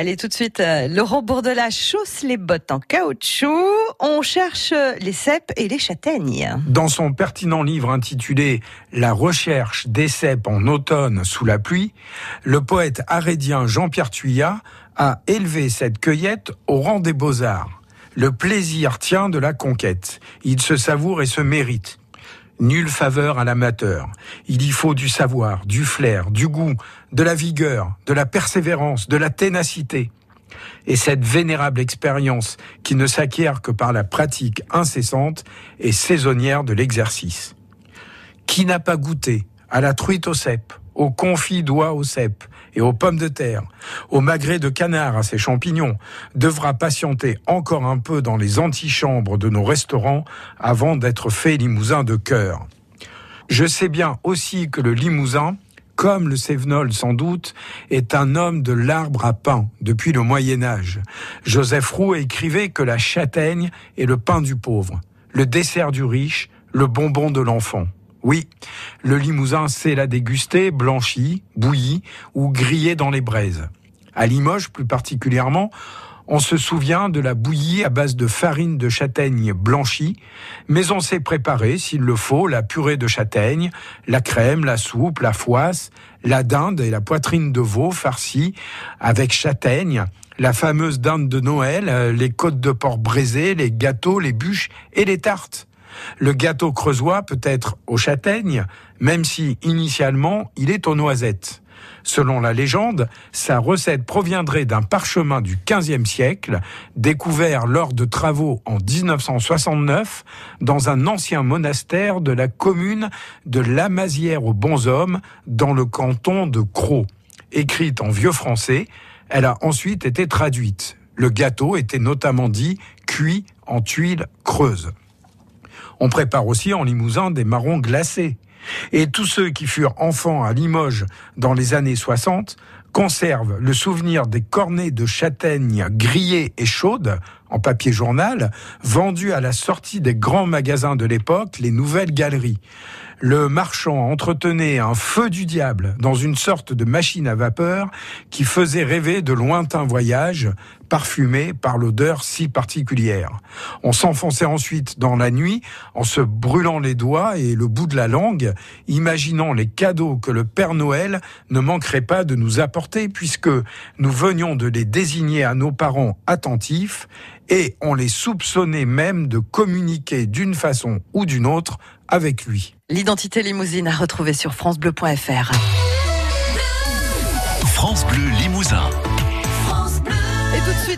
Allez, tout de suite, euh, Laurent Bourdelat chausse les bottes en caoutchouc. On cherche les cèpes et les châtaignes. Dans son pertinent livre intitulé La recherche des cèpes en automne sous la pluie, le poète arédien Jean-Pierre Thuillat a élevé cette cueillette au rang des beaux-arts. Le plaisir tient de la conquête. Il se savoure et se mérite. Nulle faveur à l'amateur. Il y faut du savoir, du flair, du goût, de la vigueur, de la persévérance, de la ténacité. Et cette vénérable expérience, qui ne s'acquiert que par la pratique incessante et saisonnière de l'exercice. Qui n'a pas goûté à la truite au cèpe, au confit d'oie au cèpe et aux pommes de terre, au magret de canard à ses champignons, devra patienter encore un peu dans les antichambres de nos restaurants avant d'être fait limousin de cœur. Je sais bien aussi que le limousin, comme le Cévenol sans doute, est un homme de l'arbre à pain depuis le Moyen Âge. Joseph Roux écrivait que la châtaigne est le pain du pauvre, le dessert du riche, le bonbon de l'enfant. Oui, le limousin sait la déguster blanchi, bouilli ou grillé dans les braises. À Limoges plus particulièrement, on se souvient de la bouillie à base de farine de châtaigne blanchie, mais on sait préparer, s'il le faut, la purée de châtaigne, la crème, la soupe, la foisse, la dinde et la poitrine de veau farcie avec châtaigne, la fameuse dinde de Noël, euh, les côtes de porc braisées, les gâteaux, les bûches et les tartes. Le gâteau creusois peut être aux châtaignes, même si initialement il est aux noisettes. Selon la légende, sa recette proviendrait d'un parchemin du XVe siècle, découvert lors de travaux en 1969 dans un ancien monastère de la commune de Lamazière aux Bonshommes, dans le canton de Croix. Écrite en vieux français, elle a ensuite été traduite. Le gâteau était notamment dit cuit en tuiles creuses. On prépare aussi en Limousin des marrons glacés. Et tous ceux qui furent enfants à Limoges dans les années 60 conservent le souvenir des cornets de châtaignes grillées et chaudes en papier journal vendus à la sortie des grands magasins de l'époque, les nouvelles galeries le marchand entretenait un feu du diable dans une sorte de machine à vapeur qui faisait rêver de lointains voyages parfumés par l'odeur si particulière. On s'enfonçait ensuite dans la nuit en se brûlant les doigts et le bout de la langue, imaginant les cadeaux que le Père Noël ne manquerait pas de nous apporter puisque nous venions de les désigner à nos parents attentifs et on les soupçonnait même de communiquer d'une façon ou d'une autre avec lui. L'identité limousine à retrouver sur francebleu.fr. France Bleu Limousin.